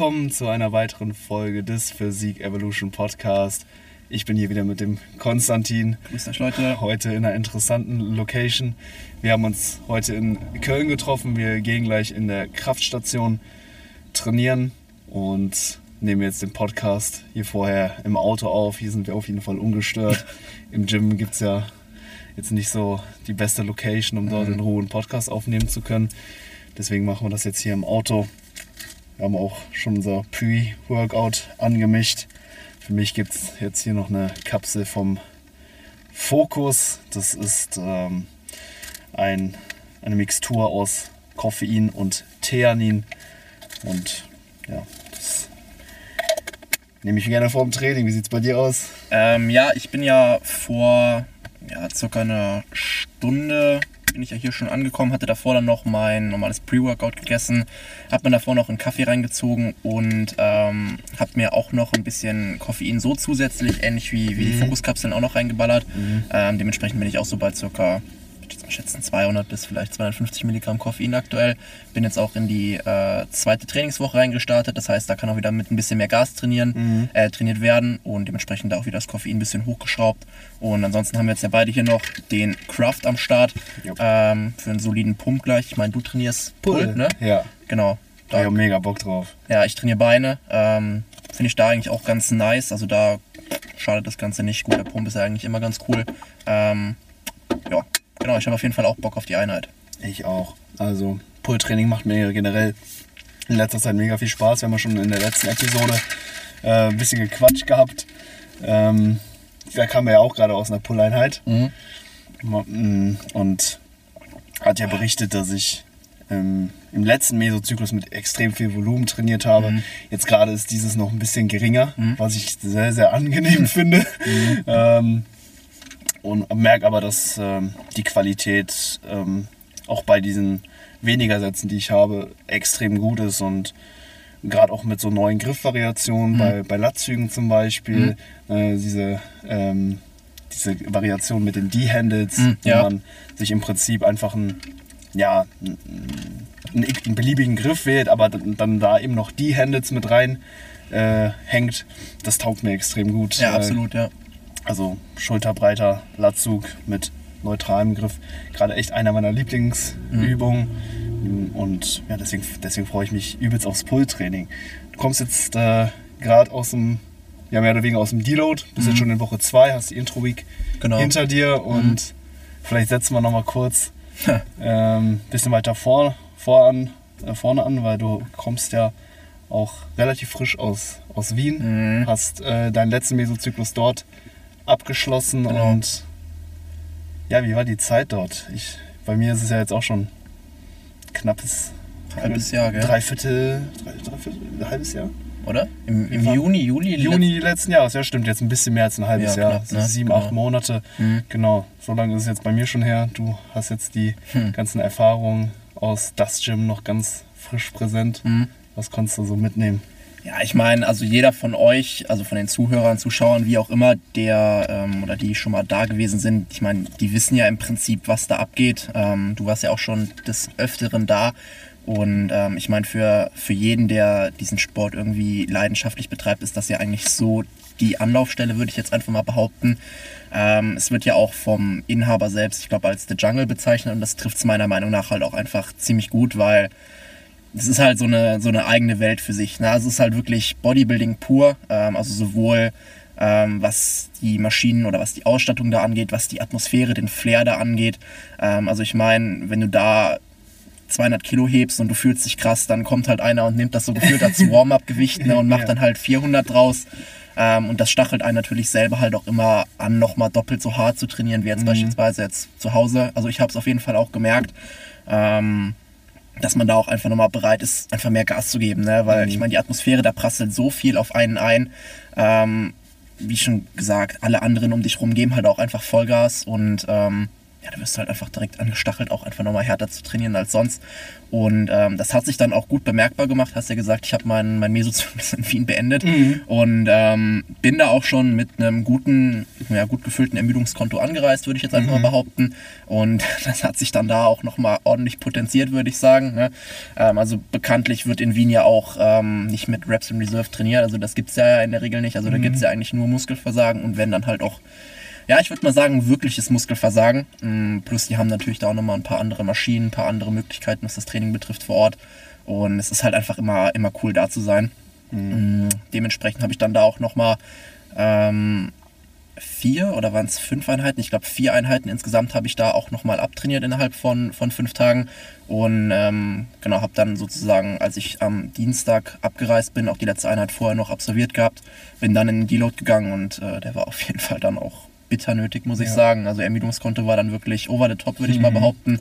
Willkommen zu einer weiteren Folge des Physik Evolution Podcast. Ich bin hier wieder mit dem Konstantin. Grüß euch Leute. Heute in einer interessanten Location. Wir haben uns heute in Köln getroffen. Wir gehen gleich in der Kraftstation trainieren und nehmen jetzt den Podcast hier vorher im Auto auf. Hier sind wir auf jeden Fall ungestört. Im Gym gibt es ja jetzt nicht so die beste Location, um dort in Ruhe einen Podcast aufnehmen zu können. Deswegen machen wir das jetzt hier im Auto. Wir haben auch schon unser Pre-Workout angemischt. Für mich gibt es jetzt hier noch eine Kapsel vom Focus. Das ist ähm, ein, eine Mixtur aus Koffein und Theanin. Und ja, das nehme ich gerne vor dem Training. Wie sieht es bei dir aus? Ähm, ja, ich bin ja vor ja, circa einer Stunde bin ich ja hier schon angekommen, hatte davor dann noch mein normales Pre-Workout gegessen, habe mir davor noch einen Kaffee reingezogen und ähm, habe mir auch noch ein bisschen Koffein so zusätzlich, ähnlich wie, wie die Fokuskapseln, auch noch reingeballert. Ähm, dementsprechend bin ich auch so bei circa schätzen 200 bis vielleicht 250 Milligramm Koffein aktuell. Bin jetzt auch in die äh, zweite Trainingswoche reingestartet. Das heißt, da kann auch wieder mit ein bisschen mehr Gas trainieren, äh, trainiert werden und dementsprechend da auch wieder das Koffein ein bisschen hochgeschraubt. Und ansonsten haben wir jetzt ja beide hier noch den Craft am Start ähm, für einen soliden Pump gleich. Ich meine, du trainierst Pull, ne? Ja, Genau. da habe ich mega Bock drauf. Ja, ich trainiere Beine. Ähm, Finde ich da eigentlich auch ganz nice. Also da schadet das Ganze nicht. Gut, der Pump ist ja eigentlich immer ganz cool. Ähm, ja, genau. Ich habe auf jeden Fall auch Bock auf die Einheit. Ich auch. Also Pull-Training macht mir generell in letzter Zeit mega viel Spaß. Wir haben ja schon in der letzten Episode äh, ein bisschen gequatscht gehabt. Ähm, da kam er ja auch gerade aus einer Pull-Einheit. Mm, Und hat ja berichtet, dass ich ähm, im letzten Mesozyklus mit extrem viel Volumen trainiert habe. Jetzt gerade ist dieses noch ein bisschen geringer, was ich sehr, sehr angenehm finde. Ähm, und merke aber, dass ähm, die Qualität ähm, auch bei diesen weniger Sätzen, die ich habe, extrem gut ist und gerade auch mit so neuen Griffvariationen bei, bei Latzügen zum Beispiel, äh, diese, ähm, diese Variation mit den D-Handles, Mhm, wo ja. man sich im Prinzip einfach einen, ja, einen, einen, beliebigen Griff wählt, aber dann, dann da eben noch D-Handles mit rein äh, hängt, das taugt mir extrem gut. Ja, Äh, absolut, ja. Also schulterbreiter Latzug mit neutralem Griff. Gerade echt einer meiner Lieblingsübungen. Und ja, deswegen, deswegen freue ich mich übelst aufs Pull-Training. Du kommst jetzt äh, gerade aus dem, ja mehr oder weniger aus dem Deload, bist jetzt schon in Woche 2, hast die Intro-Week Genau. hinter dir und vielleicht setzen wir nochmal kurz ähm, bisschen weiter vor, voran, äh, vorne an, weil du kommst ja auch relativ frisch aus, aus Wien, hast äh, deinen letzten Mesozyklus dort abgeschlossen Genau. und ja, wie war die Zeit dort? Ich, bei mir ist es ja jetzt auch schon knappes Halbes Jahr, gell? Dreiviertel, drei, dreiviertel, ein halbes Jahr? Oder? Im, im. Juni, Juli? Juni letzten Jahres, ja stimmt, jetzt ein bisschen mehr als ein halbes Ja, Jahr. knapp, ne? sieben, Genau. acht Monate. Mhm. Genau, so lange ist es jetzt bei mir schon her. Du hast jetzt die Hm. ganzen Erfahrungen aus das Gym noch ganz frisch präsent. Mhm. Was konntest du so mitnehmen? Ja, ich meine, also jeder von euch, also von den Zuhörern, Zuschauern, wie auch immer, der ähm, oder die schon mal da gewesen sind, ich meine, die wissen ja im Prinzip, was da abgeht. Ähm, du warst ja auch schon des Öfteren da. Und ähm, ich meine, für, für jeden, der diesen Sport irgendwie leidenschaftlich betreibt, ist das ja eigentlich so die Anlaufstelle, würde ich jetzt einfach mal behaupten. Ähm, es wird ja auch vom Inhaber selbst, ich glaube, als The Jungle bezeichnet und das trifft es meiner Meinung nach halt auch einfach ziemlich gut, weil es ist halt so eine, so eine eigene Welt für sich. Ne? Also es ist halt wirklich Bodybuilding pur. Ähm, also sowohl ähm, was die Maschinen oder was die Ausstattung da angeht, was die Atmosphäre, den Flair da angeht. Ähm, also ich meine, wenn du da 200 Kilo hebst und du fühlst dich krass, dann kommt halt einer und nimmt das so gefühlt als Warm-up-Gewicht ne, und macht Ja. dann halt 400 draus. Ähm, und das stachelt einen natürlich selber halt auch immer an, nochmal doppelt so hart zu trainieren, wie jetzt beispielsweise jetzt zu Hause. Also ich habe es auf jeden Fall auch gemerkt. Ähm, dass man da auch einfach nochmal bereit ist, einfach mehr Gas zu geben, ne? Weil ich meine, die Atmosphäre, da prasselt so viel auf einen ein. Ähm, wie schon gesagt, alle anderen um dich rum geben halt auch einfach Vollgas und ähm, ja, da wirst du halt einfach direkt angestachelt, auch einfach nochmal härter zu trainieren als sonst. Und ähm, das hat sich dann auch gut bemerkbar gemacht. Hast ja gesagt, ich habe meinen mein Mesozyklus in Wien beendet Mhm. und ähm, bin da auch schon mit einem guten, ja, gut gefüllten Ermüdungskonto angereist, würde ich jetzt einfach Mhm. mal behaupten. Und das hat sich dann da auch nochmal ordentlich potenziert, würde ich sagen. Ne? Ähm, also bekanntlich wird in Wien ja auch ähm, nicht mit Reps in Reserve trainiert. Also das gibt es ja in der Regel nicht. Also da gibt es ja eigentlich nur Muskelversagen und wenn dann halt auch ja, ich würde mal sagen, wirkliches Muskelversagen. Mm, Plus, die haben natürlich da auch nochmal ein paar andere Maschinen, ein paar andere Möglichkeiten, was das Training betrifft vor Ort. Und es ist halt einfach immer, immer cool da zu sein. Mm, Dementsprechend habe ich dann da auch nochmal ähm, vier oder waren es fünf Einheiten? Ich glaube, vier Einheiten insgesamt habe ich da auch nochmal abtrainiert innerhalb von, von fünf Tagen. Und ähm, genau, habe dann sozusagen, als ich am Dienstag abgereist bin, auch die letzte Einheit vorher noch absolviert gehabt, bin dann in den Deload gegangen und äh, der war auf jeden Fall dann auch bitter nötig, muss ich Ja. sagen. Also Ermüdungskonto war dann wirklich over the top, würde ich mal behaupten.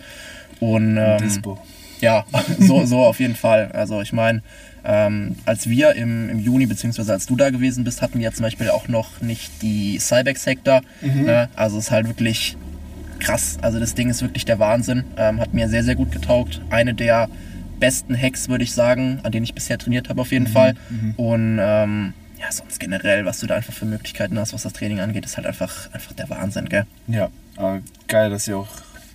Und ähm, Dispo. ja, so, so auf jeden Fall. Also ich meine, ähm, als wir im, im Juni, beziehungsweise als du da gewesen bist, hatten wir ja zum Beispiel auch noch nicht die Cybex Hector. Ne? Also es ist halt wirklich krass. Also das Ding ist wirklich der Wahnsinn. Ähm, hat mir sehr, sehr gut getaugt. Eine der besten Hacks, würde ich sagen, an denen ich bisher trainiert habe auf jeden Fall. Und ähm, ja, sonst generell, was du da einfach für Möglichkeiten hast, was das Training angeht, ist halt einfach, einfach der Wahnsinn, gell? Ja, aber geil, dass sie auch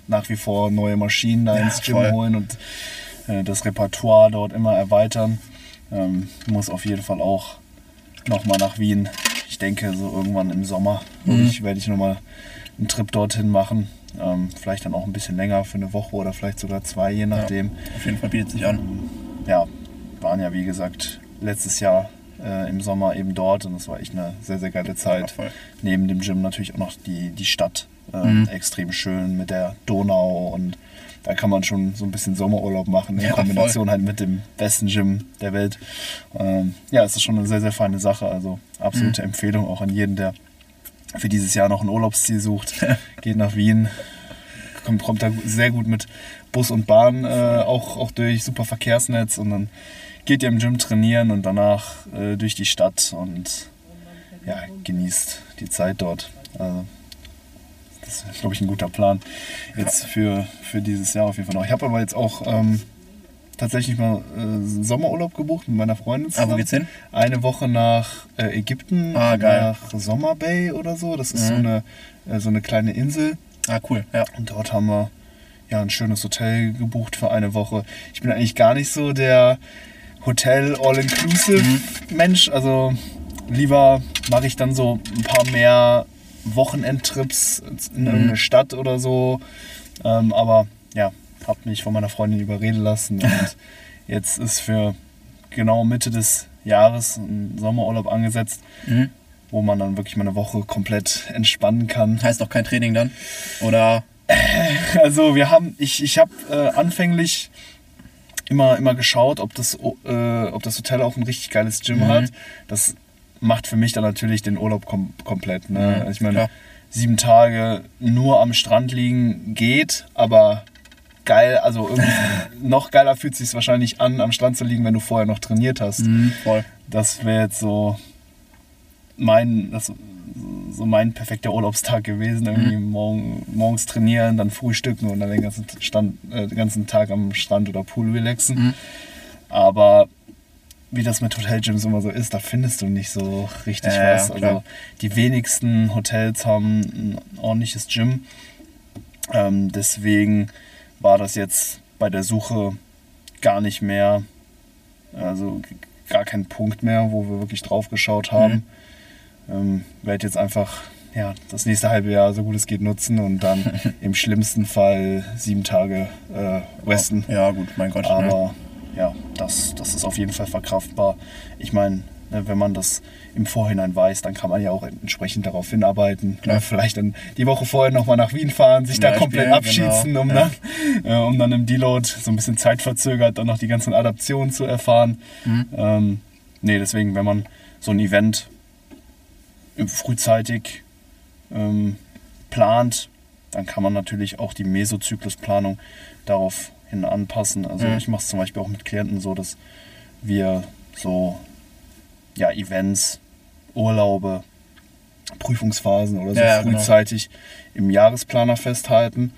nach wie vor neue Maschinen da Ja, ins Gym voll. holen und äh, das Repertoire dort immer erweitern. Ähm, muss auf jeden Fall auch nochmal nach Wien. Ich denke, so irgendwann im Sommer Mhm. ich, werde ich nochmal einen Trip dorthin machen. Ähm, vielleicht dann auch ein bisschen länger für eine Woche oder vielleicht sogar zwei, je nachdem. Auf jeden Fall bietet sich an. Ja, waren ja wie gesagt letztes Jahr äh, im Sommer eben dort und das war echt eine sehr, sehr geile Ja, Zeit voll. neben dem Gym natürlich auch noch die, die Stadt. Ähm, Mhm. Extrem schön mit der Donau und da kann man schon so ein bisschen Sommerurlaub machen in Ja, Kombination halt mit dem besten Gym der Welt. Ähm, ja, es ist schon eine sehr, sehr feine Sache. Also absolute Mhm. Empfehlung auch an jeden, der für dieses Jahr noch ein Urlaubsziel sucht. Geht nach Wien. Kommt, kommt da sehr gut mit Bus und Bahn äh, auch, auch durch, super Verkehrsnetz und dann geht ihr im Gym trainieren und danach äh, durch die Stadt und ja, genießt die Zeit dort. Also, das ist, glaube ich, ein guter Plan jetzt für, für dieses Jahr auf jeden Fall noch. Ich habe aber jetzt auch ähm, tatsächlich mal äh, Sommerurlaub gebucht mit meiner Freundin Ah, wo geht's hin? Eine Woche nach äh, Ägypten, Ah, nach Sommer Bay oder so. Das ist so, Mhm. eine, äh, so eine kleine Insel. Ah, cool, ja. Und dort haben wir ja ein schönes Hotel gebucht für eine Woche. Ich bin eigentlich gar nicht so der Hotel All-Inclusive Mensch. Also lieber mache ich dann so ein paar mehr Wochenendtrips in irgendeine Stadt oder so. Ähm, aber ja, habe mich von meiner Freundin überreden lassen. Und jetzt ist für genau Mitte des Jahres ein Sommerurlaub angesetzt, Mhm. wo man dann wirklich mal eine Woche komplett entspannen kann. Heißt auch kein Training dann? Oder? Also wir haben, ich, ich habe äh, anfänglich immer, immer geschaut, ob das, äh, ob das Hotel auch ein richtig geiles Gym Mhm. hat. Das macht für mich dann natürlich den Urlaub kom komplett. Ne? Mhm, Also ich meine, klar. sieben Tage nur am Strand liegen geht, aber geil, also irgendwie noch geiler fühlt es sich wahrscheinlich an, am Strand zu liegen, wenn du vorher noch trainiert hast. Mhm, voll. Das wäre jetzt so mein, das, so mein perfekter Urlaubstag gewesen. Irgendwie morgen, morgens trainieren, dann frühstücken und dann den ganzen, Stand, äh, den ganzen Tag am Strand oder Pool relaxen. Mhm. Aber wie das mit Hotelgyms immer so ist, da findest du nicht so richtig ja, was. Also die wenigsten Hotels haben ein ordentliches Gym. Ähm, deswegen war das jetzt bei der Suche gar nicht mehr, also gar kein Punkt mehr, wo wir wirklich drauf geschaut haben. Ähm, werde jetzt einfach ja, das nächste halbe Jahr so gut es geht nutzen und dann im schlimmsten Fall sieben Tage äh, Westen. Ja, gut, mein Gott. ne? Aber ja, das, das ist auf jeden Fall verkraftbar. Ich meine, ne, wenn man das im Vorhinein weiß, dann kann man ja auch entsprechend darauf hinarbeiten. Klar. Ne, vielleicht dann die Woche vorher nochmal nach Wien fahren, sich Zum da Beispiel, komplett abschießen, genau. um, Ja. dann, äh, um dann im Deload so ein bisschen zeitverzögert dann noch die ganzen Adaptionen zu erfahren. Mhm. Ähm, nee, deswegen, wenn man so ein Event frühzeitig ähm, plant, dann kann man natürlich auch die Mesozyklusplanung darauf hin anpassen. Also Mhm. ich mache es zum Beispiel auch mit Klienten so, dass wir so ja, Events, Urlaube Prüfungsphasen oder so Ja, ja, genau. frühzeitig im Jahresplaner festhalten.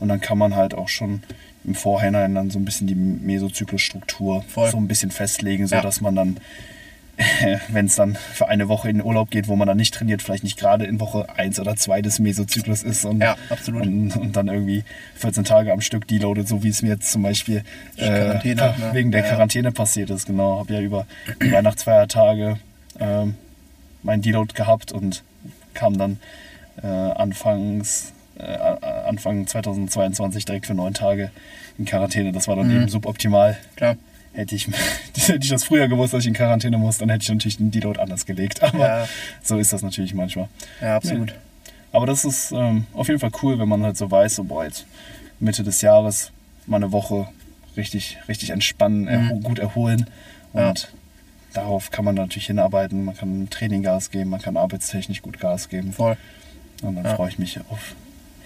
Und dann kann man halt auch schon im Vorhinein dann so ein bisschen die Mesozyklusstruktur so ein bisschen festlegen, Ja. sodass man dann, wenn es dann für eine Woche in den Urlaub geht, wo man dann nicht trainiert, vielleicht nicht gerade in Woche 1 oder 2 des Mesozyklus ist und, Ja, und, und dann irgendwie 14 Tage am Stück deloadet, so wie es mir jetzt zum Beispiel äh, ne? wegen der Ja, ja. Quarantäne passiert ist. Genau, habe ja über die Weihnachtsfeiertage ähm, mein Deload gehabt und kam dann äh, anfangs, äh, Anfang 2022 direkt für neun Tage in Quarantäne. Das war dann Mhm. eben suboptimal. Klar. Hätte ich, hätte ich das früher gewusst, dass ich in Quarantäne muss, dann hätte ich natürlich den Deload anders gelegt. Aber Ja. so ist das natürlich manchmal. Ja, absolut. Aber das ist ähm, auf jeden Fall cool, wenn man halt so weiß, so boah, jetzt Mitte des Jahres mal eine Woche richtig, richtig entspannen, erho gut erholen. Mhm. Ja. Und darauf kann man natürlich hinarbeiten. Man kann im Training Gas geben, man kann arbeitstechnisch gut Gas geben. Voll. Und dann Ja. freue ich mich auf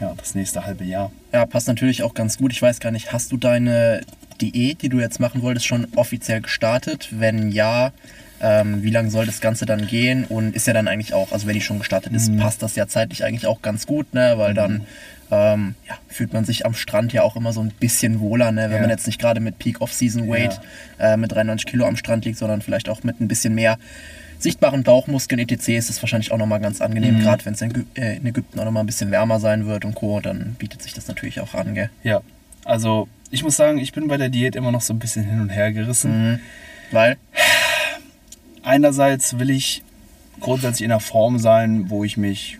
ja, das nächste halbe Jahr. Ja, passt natürlich auch ganz gut. Ich weiß gar nicht, hast du deine Diät, die du jetzt machen wolltest, schon offiziell gestartet? Wenn ja, ähm, wie lange soll das Ganze dann gehen? Und ist ja dann eigentlich auch, also wenn die schon gestartet ist, Mhm. passt das ja zeitlich eigentlich auch ganz gut, ne? Weil dann ähm, ja, fühlt man sich am Strand ja auch immer so ein bisschen wohler, ne? Wenn Ja. man jetzt nicht gerade mit Peak Off-Season Weight äh, mit 93 Kilo am Strand liegt, sondern vielleicht auch mit ein bisschen mehr sichtbaren Bauchmuskeln etc. ist es wahrscheinlich auch nochmal ganz angenehm, Mhm. gerade wenn es in, äh, in Ägypten auch nochmal ein bisschen wärmer sein wird und Co., dann bietet sich das natürlich auch an, gell? Ja, also ich muss sagen, ich bin bei der Diät immer noch so ein bisschen hin und her gerissen. Mhm. Weil, Einerseits will ich grundsätzlich in einer Form sein, wo ich mich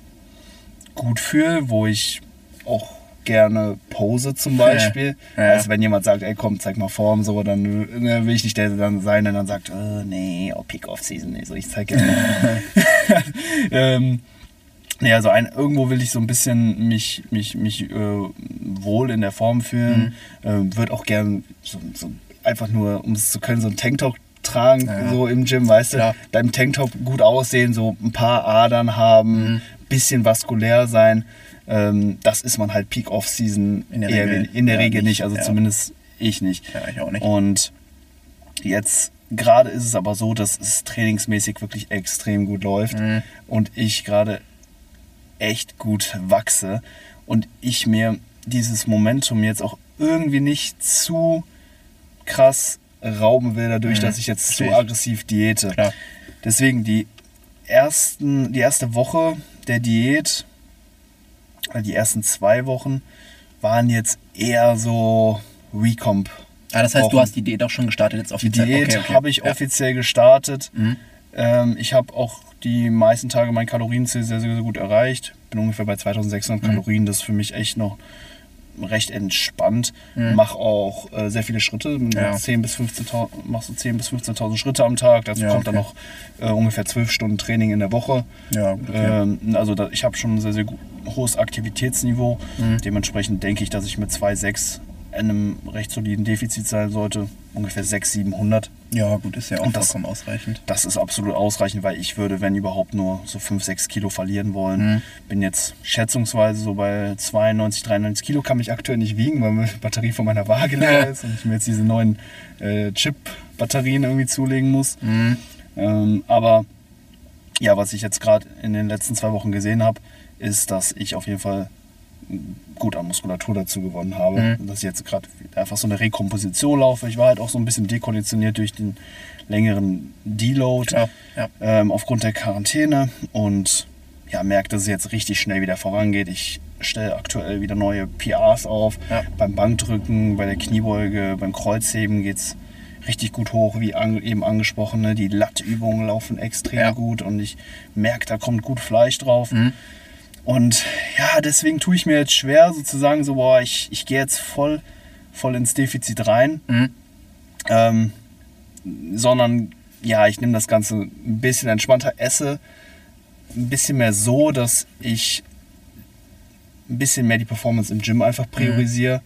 gut fühle, wo ich auch gerne pose zum Beispiel. Ja, ja. Also wenn jemand sagt, ey komm, zeig mal Form, so, dann ne, will ich nicht der dann sein, der dann sagt, äh, nee, oh, Peak-Off-Season, nee, so, ich zeig jetzt mal. ähm, nee, also ein, irgendwo will ich so ein bisschen mich, mich, mich äh, wohl in der Form fühlen. Mhm. Ähm, Würde auch gern so, so einfach nur, um es zu können, so ein Tanktop tragen, Ja. so im Gym, weißt du, Klar. deinem Tanktop gut aussehen, so ein paar Adern haben, Mhm. bisschen vaskulär sein. Ähm, das ist man halt Peak Off-Season In der eher Regel, in der Regel nicht, nicht, also ja. zumindest ich nicht. ja, ich auch nicht. Und jetzt gerade ist es aber so, dass es trainingsmäßig wirklich extrem gut läuft Mhm. und ich gerade echt gut wachse und ich mir dieses Momentum jetzt auch irgendwie nicht zu krass rauben will, dadurch, Mhm. dass ich jetzt Versteh zu aggressiv diete. Klar. Deswegen die ersten, die erste Woche der Diät, die ersten zwei Wochen, waren jetzt eher so Recomp. Ah, das heißt, du hast die Diät auch schon gestartet jetzt Die offiziell? Diät Okay, okay. habe ich ja. offiziell gestartet. Mhm. Ähm, ich habe auch die meisten Tage mein Kalorienziel sehr, sehr, sehr gut erreicht. Bin ungefähr bei 2600 Mhm. Kalorien. Das ist für mich echt noch recht entspannt. Mhm. Mache auch äh, sehr viele Schritte. Ja. 10 bis 15.000 machst du 10 bis 15.000 Schritte am Tag. Dazu Ja, kommt dann noch äh, ungefähr 12 Stunden Training in der Woche. Ja, okay. Ähm, also da, ich habe schon ein sehr, sehr hohes Aktivitätsniveau. Mhm. Dementsprechend denke ich, dass ich mit 2,6 in einem recht soliden Defizit sein sollte. Ungefähr 600, 700. ja, gut, ist ja auch das- vollkommen ausreichend. Das ist absolut ausreichend, weil ich würde, wenn überhaupt, nur so 5, 6 Kilo verlieren wollen. Mhm. Bin jetzt schätzungsweise so bei 92, 93 Kilo, kann mich aktuell nicht wiegen, weil meine Batterie von meiner Waage leer ist und ich mir jetzt diese neuen äh, Chip-Batterien irgendwie zulegen muss. Mhm. Ähm, aber ja, was ich jetzt gerade in den letzten zwei Wochen gesehen habe, ist, dass ich auf jeden Fall gut an Muskulatur dazu gewonnen habe. Mhm. Dass ich jetzt gerade einfach so eine Rekomposition laufe. Ich war halt auch so ein bisschen dekonditioniert durch den längeren Deload Klar, ja. ähm, aufgrund der Quarantäne und ja, merke, dass es jetzt richtig schnell wieder vorangeht. Ich stelle aktuell wieder neue PRs auf. Ja. Beim Bankdrücken, bei der Kniebeuge, beim Kreuzheben geht es richtig gut hoch, wie an, eben angesprochen. Ne? Die Lattübungen laufen extrem Ja. gut und ich merke, da kommt gut Fleisch drauf. Mhm. Und ja, deswegen tue ich mir jetzt schwer, sozusagen so, boah, ich, ich gehe jetzt voll, voll ins Defizit rein. Mhm. Ähm, sondern ja, ich nehme das Ganze ein bisschen entspannter, esse ein bisschen mehr so, dass ich ein bisschen mehr die Performance im Gym einfach priorisiere.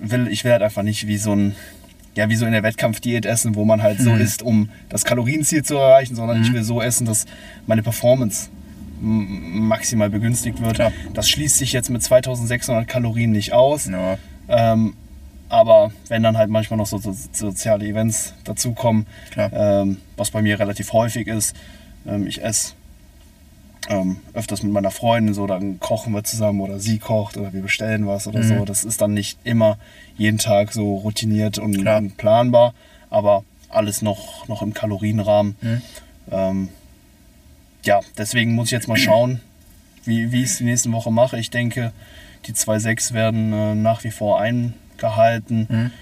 Will, ich will halt einfach nicht wie so ein, ja, wie so in der Wettkampfdiät essen, wo man halt so Mhm. isst, um das Kalorienziel zu erreichen, sondern Mhm. ich will so essen, dass meine Performance maximal begünstigt wird. Klar. Das schließt sich jetzt mit 2600 Kalorien nicht aus. Ja. Ähm, aber wenn dann halt manchmal noch so, so soziale Events dazukommen, ähm, was bei mir relativ häufig ist, ähm, ich esse ähm, öfters mit meiner Freundin so, dann kochen wir zusammen oder sie kocht oder wir bestellen was oder so. Das ist dann nicht immer jeden Tag so routiniert und, und planbar, aber alles noch, noch im Kalorienrahmen. Ähm, ja, deswegen muss ich jetzt mal schauen, wie, wie ich es die nächsten Woche mache. Ich denke, die 2,6 werden äh, nach wie vor eingehalten.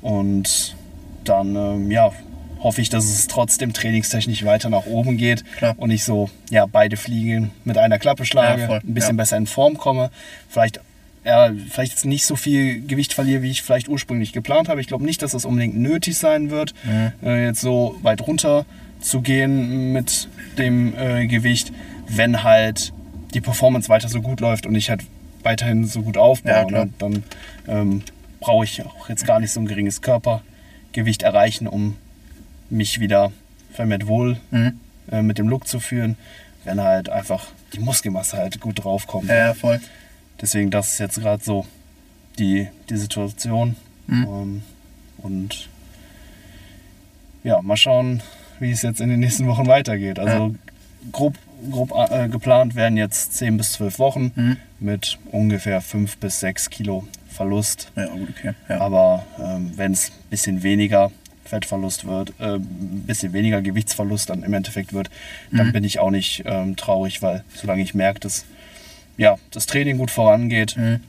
Und dann, ähm, ja, hoffe ich, dass es trotzdem trainingstechnisch weiter nach oben geht Klar. und ich so, ja, beide Fliegen mit einer Klappe schlage, Ja, ein bisschen Ja. besser in Form komme. Vielleicht, ja, vielleicht jetzt nicht so viel Gewicht verliere, wie ich vielleicht ursprünglich geplant habe. Ich glaube nicht, dass das unbedingt nötig sein wird, äh, jetzt so weit runter zu gehen mit dem äh, Gewicht, wenn halt die Performance weiter so gut läuft und ich halt weiterhin so gut aufbaue. Ja, ne? Dann ähm, brauche ich auch jetzt gar nicht so ein geringes Körpergewicht erreichen, um mich wieder vermehrt wohl Mhm. äh, mit dem Look zu fühlen, wenn halt einfach die Muskelmasse halt gut draufkommt. Ja, ja, voll. Deswegen, das ist jetzt gerade so die, die Situation. Mhm. Ähm, und ja, mal schauen, wie es jetzt in den nächsten Wochen weitergeht. Also grob, grob äh, geplant werden jetzt 10 bis 12 Wochen Mhm. mit ungefähr 5 bis 6 Kilo Verlust. Ja, gut, okay. Ja. Aber ähm, wenn es ein bisschen weniger Fettverlust wird, äh, ein bisschen weniger Gewichtsverlust dann im Endeffekt wird, dann Mhm. bin ich auch nicht ähm, traurig, weil solange ich merke, dass ja, das Training gut vorangeht Mhm.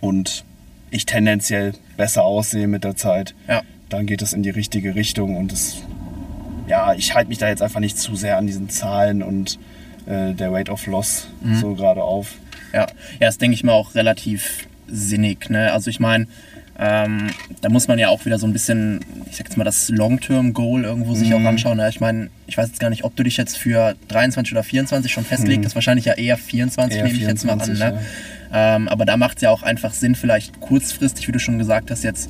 und ich tendenziell besser aussehe mit der Zeit, Ja. dann geht es in die richtige Richtung und es, ja, ich halte mich da jetzt einfach nicht zu sehr an diesen Zahlen und äh, der Rate of Loss Mhm. so gerade auf. Ja, ja, das denke ich mal auch relativ sinnig. Ne? Also ich meine, ähm, da muss man ja auch wieder so ein bisschen, ich sag jetzt mal, das Long-Term-Goal irgendwo sich auch anschauen. Ne? Ich meine, ich weiß jetzt gar nicht, ob du dich jetzt für 23 oder 24 schon festlegst. Das ist wahrscheinlich ja eher 24, Eher nehme ich jetzt mal an. 24, Ne? Ähm, aber da macht es ja auch einfach Sinn, vielleicht kurzfristig, wie du schon gesagt hast, jetzt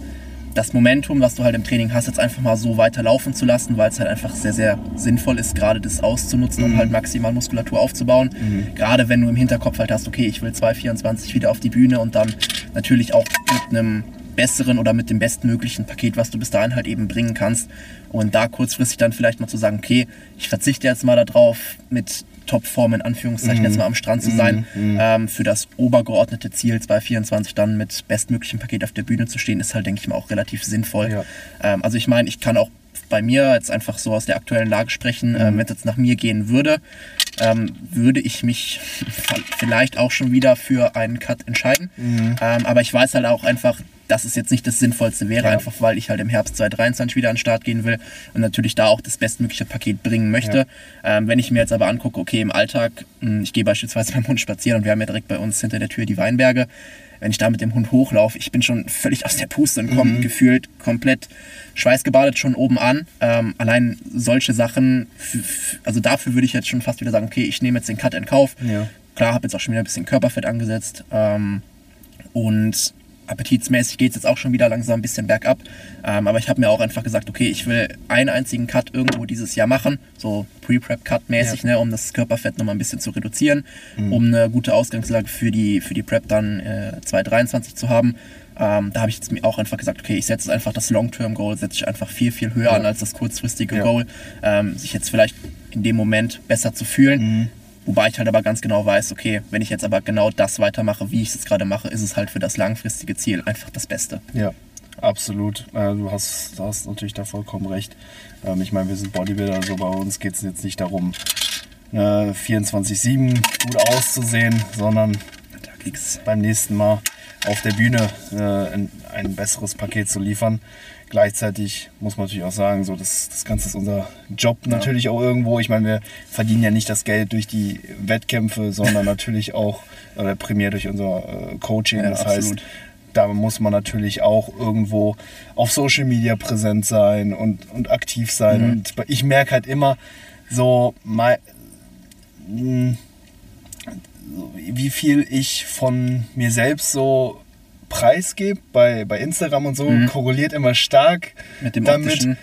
das Momentum, was du halt im Training hast, jetzt einfach mal so weiter laufen zu lassen, weil es halt einfach sehr, sehr sinnvoll ist, gerade das auszunutzen, um halt maximal Muskulatur aufzubauen. Gerade wenn du im Hinterkopf halt hast, okay, ich will 2,24 wieder auf die Bühne und dann natürlich auch mit einem besseren oder mit dem bestmöglichen Paket, was du bis dahin halt eben bringen kannst. Und da kurzfristig dann vielleicht mal zu sagen, okay, ich verzichte jetzt mal darauf, mit Topform in Anführungszeichen jetzt mal am Strand zu sein, ähm, für das obergeordnete Ziel 224 dann mit bestmöglichem Paket auf der Bühne zu stehen, ist halt, denke ich mal, auch relativ sinnvoll. Ja. Ähm, also ich meine, ich kann auch bei mir jetzt einfach so aus der aktuellen Lage sprechen, ähm, wenn es jetzt nach mir gehen würde, ähm, würde ich mich vielleicht auch schon wieder für einen Cut entscheiden. Ähm, aber ich weiß halt auch einfach, dass es jetzt nicht das Sinnvollste wäre, Ja. einfach weil ich halt im Herbst 2023 wieder an den Start gehen will und natürlich da auch das bestmögliche Paket bringen möchte. Ähm, wenn ich mir jetzt aber angucke, okay, im Alltag, mh, ich gehe beispielsweise beim Hund spazieren und wir haben ja direkt bei uns hinter der Tür die Weinberge. Wenn ich da mit dem Hund hochlaufe, ich bin schon völlig aus der Puste und komme gefühlt komplett schweißgebadet schon oben an. Ähm, allein solche Sachen, also dafür würde ich jetzt schon fast wieder sagen, okay, ich nehme jetzt den Cut in Kauf. Ja. Klar, habe jetzt auch schon wieder ein bisschen Körperfett angesetzt. Ähm, und appetitsmäßig geht es jetzt auch schon wieder langsam ein bisschen bergab. Ähm, aber ich habe mir auch einfach gesagt, okay, ich will einen einzigen Cut irgendwo dieses Jahr machen, so Pre-Prep-Cut-mäßig, Ja. ne, um das Körperfett nochmal ein bisschen zu reduzieren, um eine gute Ausgangslage für die, für die Prep dann äh, 2023 zu haben. Ähm, da habe ich jetzt mir auch einfach gesagt, okay, ich setze einfach das Long-Term-Goal, setze ich einfach viel, viel höher Ja. an als das kurzfristige Ja. Goal, ähm, sich jetzt vielleicht in dem Moment besser zu fühlen. Wobei ich halt aber ganz genau weiß, okay, wenn ich jetzt aber genau das weitermache, wie ich es jetzt gerade mache, ist es halt für das langfristige Ziel einfach das Beste. Ja, absolut. Äh, du hast, du hast natürlich da vollkommen recht. Ähm, ich meine, wir sind Bodybuilder, also bei uns geht es jetzt nicht darum, äh, 24-7 gut auszusehen, sondern beim nächsten Mal auf der Bühne äh, ein besseres Paket zu liefern. Gleichzeitig muss man natürlich auch sagen, so das, das Ganze ist unser Job natürlich auch irgendwo. Ich meine, wir verdienen ja nicht das Geld durch die Wettkämpfe, sondern natürlich auch oder primär durch unser äh, Coaching. Ja, das absolut. heißt, da muss man natürlich auch irgendwo auf Social Media präsent sein und, und aktiv sein. Mhm. Und ich merke halt immer so, mei- mh, wie viel ich von mir selbst so preisgebe bei, bei Instagram und so, korreliert immer stark Mhm. mit dem damit, optischen.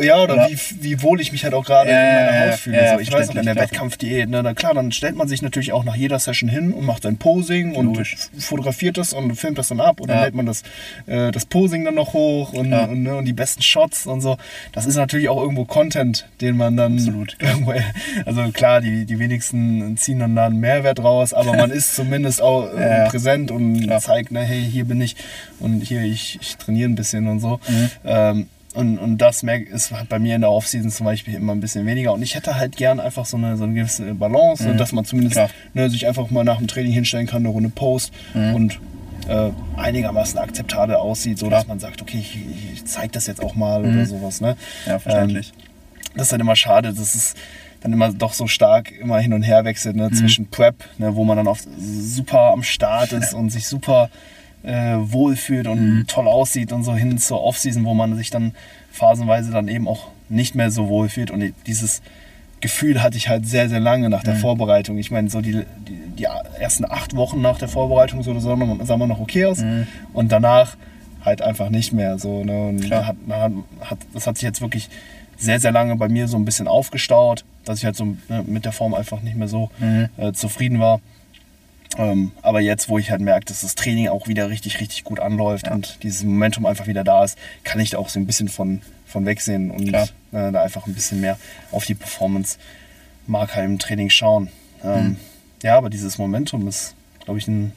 Ja, oder, Oder- Wie, wie wohl ich mich halt auch gerade Ja, in meiner Haut fühle. ja, so. Ich weiß noch, in der. Wettkampfdiät, ne, na klar, dann stellt man sich natürlich auch nach jeder Session hin und macht sein Posing und Logisch. f- fotografiert das und filmt das dann ab und dann Ja. lädt man das, äh, das Posing dann noch hoch und, und, ne, und die besten Shots und so. Das ist natürlich auch irgendwo Content, den man dann Absolut, irgendwo, also klar, die, die wenigsten ziehen dann da einen Mehrwert raus, aber man ist zumindest auch äh, präsent und zeigt, ne, hey, hier bin ich und hier, ich, ich trainiere ein bisschen und so. Mhm. Ähm, und, und das ist bei mir in der Offseason zum Beispiel immer ein bisschen weniger. Und ich hätte halt gern einfach so eine, so eine gewisse Balance, Mhm. dass man zumindest ne, sich einfach mal nach dem Training hinstellen kann, eine Runde Post Mhm. und äh, einigermaßen akzeptabel aussieht, so dass man sagt, okay, ich, ich zeige das jetzt auch mal oder sowas. Ne? Mhm. Ja, verständlich. das ist dann immer schade, dass es dann immer doch so stark immer hin und her wechselt Mhm. ne, zwischen Prep, ne, wo man dann oft super am Start ist und sich super äh, wohlfühlt und Mhm. toll aussieht und so hin zur Offseason, wo man sich dann phasenweise dann eben auch nicht mehr so wohlfühlt und dieses Gefühl hatte ich halt sehr, sehr lange nach der Mhm. Vorbereitung. Ich meine, so die, die, die ersten acht Wochen nach der Vorbereitung so, sah man sah man noch okay aus Mhm. und danach halt einfach nicht mehr so. Ne? Und hat, hat, das hat sich jetzt wirklich sehr, sehr lange bei mir so ein bisschen aufgestaut, dass ich halt so ne, mit der Form einfach nicht mehr so Mhm. äh, zufrieden war. Ähm, aber jetzt, wo ich halt merke, dass das Training auch wieder richtig, richtig gut anläuft Ja. und dieses Momentum einfach wieder da ist, kann ich da auch so ein bisschen von, von wegsehen und äh, da einfach ein bisschen mehr auf die Performance Marker im Training schauen. Ähm, Mhm. Ja, aber dieses Momentum ist, glaube ich, ein,